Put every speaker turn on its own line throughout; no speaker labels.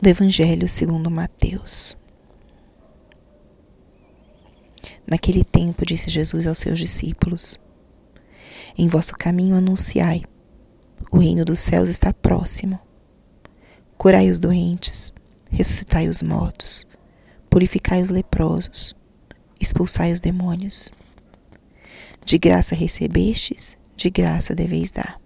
do Evangelho segundo Mateus. Naquele tempo disse Jesus aos seus discípulos: Em vosso caminho anunciai: o reino dos céus está próximo. Curai os doentes, ressuscitai os mortos, purificai os leprosos, expulsai os demônios. De graça recebestes, de graça deveis dar.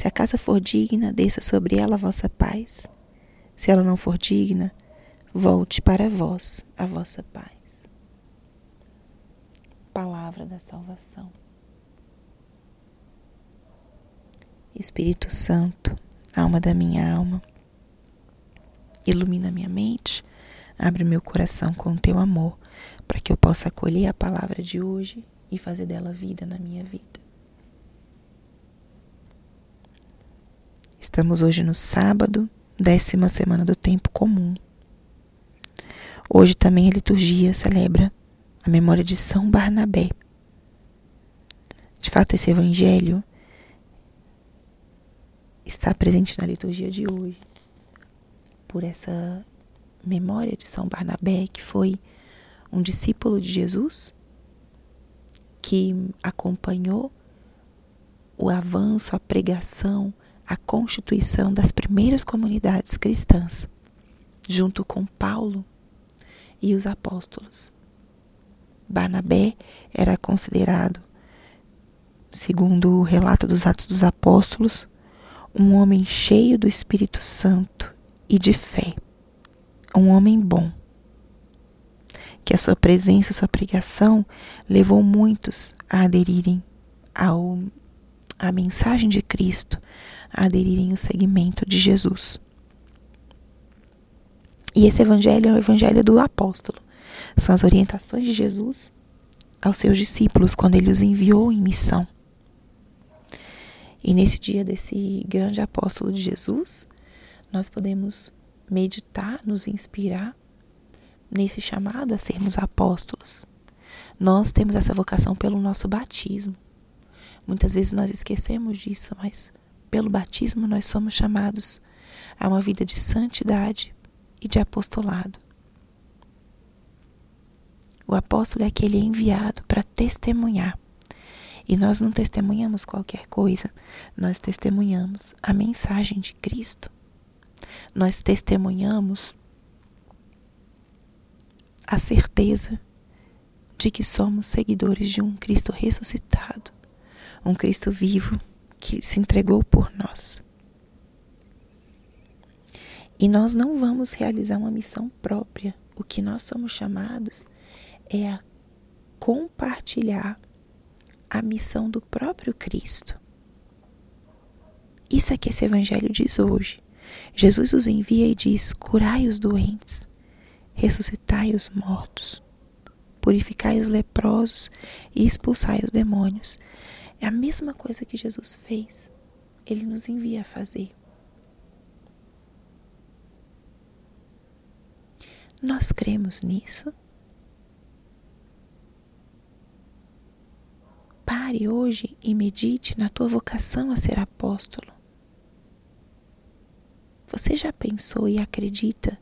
se a casa for digna, desça sobre ela a vossa paz. Se ela não for digna, volte para vós a vossa paz. Palavra da salvação. Espírito Santo, alma da minha alma, ilumina minha mente, abre meu coração com teu amor, para que eu possa acolher a palavra de hoje e fazer dela vida na minha vida. Estamos hoje no sábado, décima semana do tempo comum. Hoje também a liturgia celebra a memória de São Barnabé. De fato, esse evangelho está presente na liturgia de hoje por essa memória de São Barnabé, que foi um discípulo de Jesus que acompanhou o avanço, a pregação, a constituição das primeiras comunidades cristãs, junto com Paulo e os apóstolos. Barnabé era considerado, segundo o relato dos Atos dos Apóstolos, um homem cheio do Espírito Santo e de fé, um homem bom. Que a sua presença, a sua pregação levou muitos a aderirem ao, à mensagem de Cristo, a aderirem ao segmento de Jesus. E esse evangelho é o evangelho do apóstolo. São as orientações de Jesus aos seus discípulos quando ele os enviou em missão. E nesse dia desse grande apóstolo de Jesus, nós podemos meditar, nos inspirar nesse chamado a sermos apóstolos. Nós temos essa vocação pelo nosso batismo. Muitas vezes nós esquecemos disso, mas pelo batismo, nós somos chamados a uma vida de santidade e de apostolado. O apóstolo é aquele enviado para testemunhar. E nós não testemunhamos qualquer coisa, nós testemunhamos a mensagem de Cristo. Nós testemunhamos a certeza de que somos seguidores de um Cristo ressuscitado, um Cristo vivo que se entregou por nós. E nós não vamos realizar uma missão própria. O que nós somos chamados é a compartilhar a missão do próprio Cristo. Isso é que esse evangelho diz hoje. Jesus os envia e diz: curai os doentes, ressuscitai os mortos, purificai os leprosos e expulsai os demônios. É a mesma coisa que Jesus fez. Ele nos envia a fazer. Nós cremos nisso? Pare hoje e medite na tua vocação a ser apóstolo. Você já pensou e acredita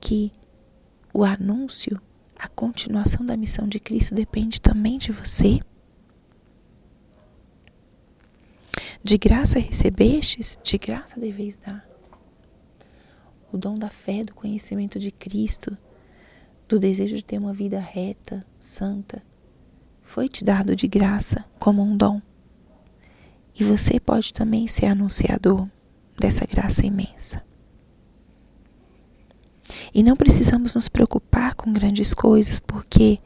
que o anúncio, a continuação da missão de Cristo depende também de você? De graça recebestes, de graça deveis dar. O dom da fé, do conhecimento de Cristo, do desejo de ter uma vida reta, santa, foi te dado de graça como um dom. E você pode também ser anunciador dessa graça imensa. E não precisamos nos preocupar com grandes coisas, porque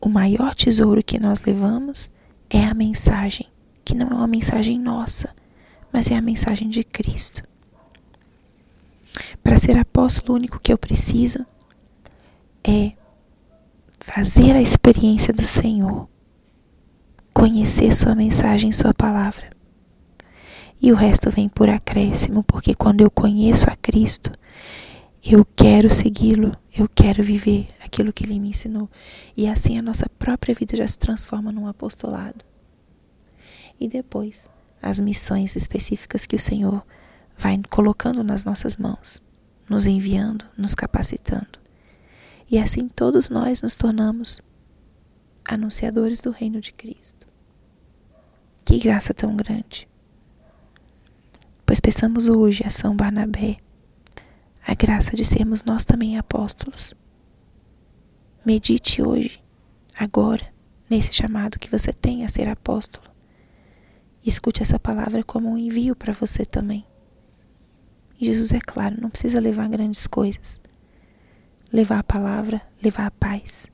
o maior tesouro que nós levamos é a mensagem que não é uma mensagem nossa, mas é a mensagem de Cristo. Para ser apóstolo, o único que eu preciso é fazer a experiência do Senhor, conhecer Sua mensagem, Sua palavra. E o resto vem por acréscimo, porque quando eu conheço a Cristo, eu quero segui-lo, eu quero viver aquilo que ele me ensinou. E assim a nossa própria vida já se transforma num apostolado. E depois, as missões específicas que o Senhor vai colocando nas nossas mãos, nos enviando, nos capacitando. E assim todos nós nos tornamos anunciadores do reino de Cristo. Que graça tão grande! Pois peçamos hoje a São Barnabé a graça de sermos nós também apóstolos. Medite hoje, agora, nesse chamado que você tem a ser apóstolo. Escute essa palavra como um envio para você também. E Jesus, é claro, não precisa levar grandes coisas. Levar a palavra, levar a paz.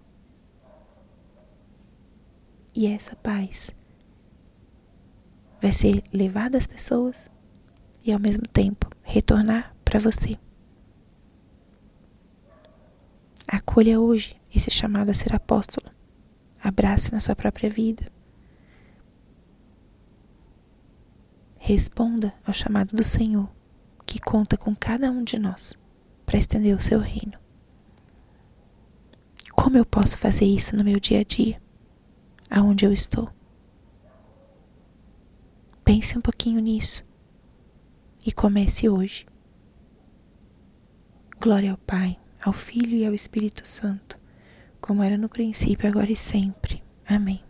E essa paz vai ser levada às pessoas e ao mesmo tempo retornar para você. Acolha hoje esse chamado a ser apóstolo. Abrace na sua própria vida. Responda ao chamado do Senhor, que conta com cada um de nós para estender o seu reino. Como eu posso fazer isso no meu dia a dia, aonde eu estou? Pense um pouquinho nisso e comece hoje. Glória ao Pai ao Filho e ao Espírito Santo, como era no princípio, agora e sempre. Amém.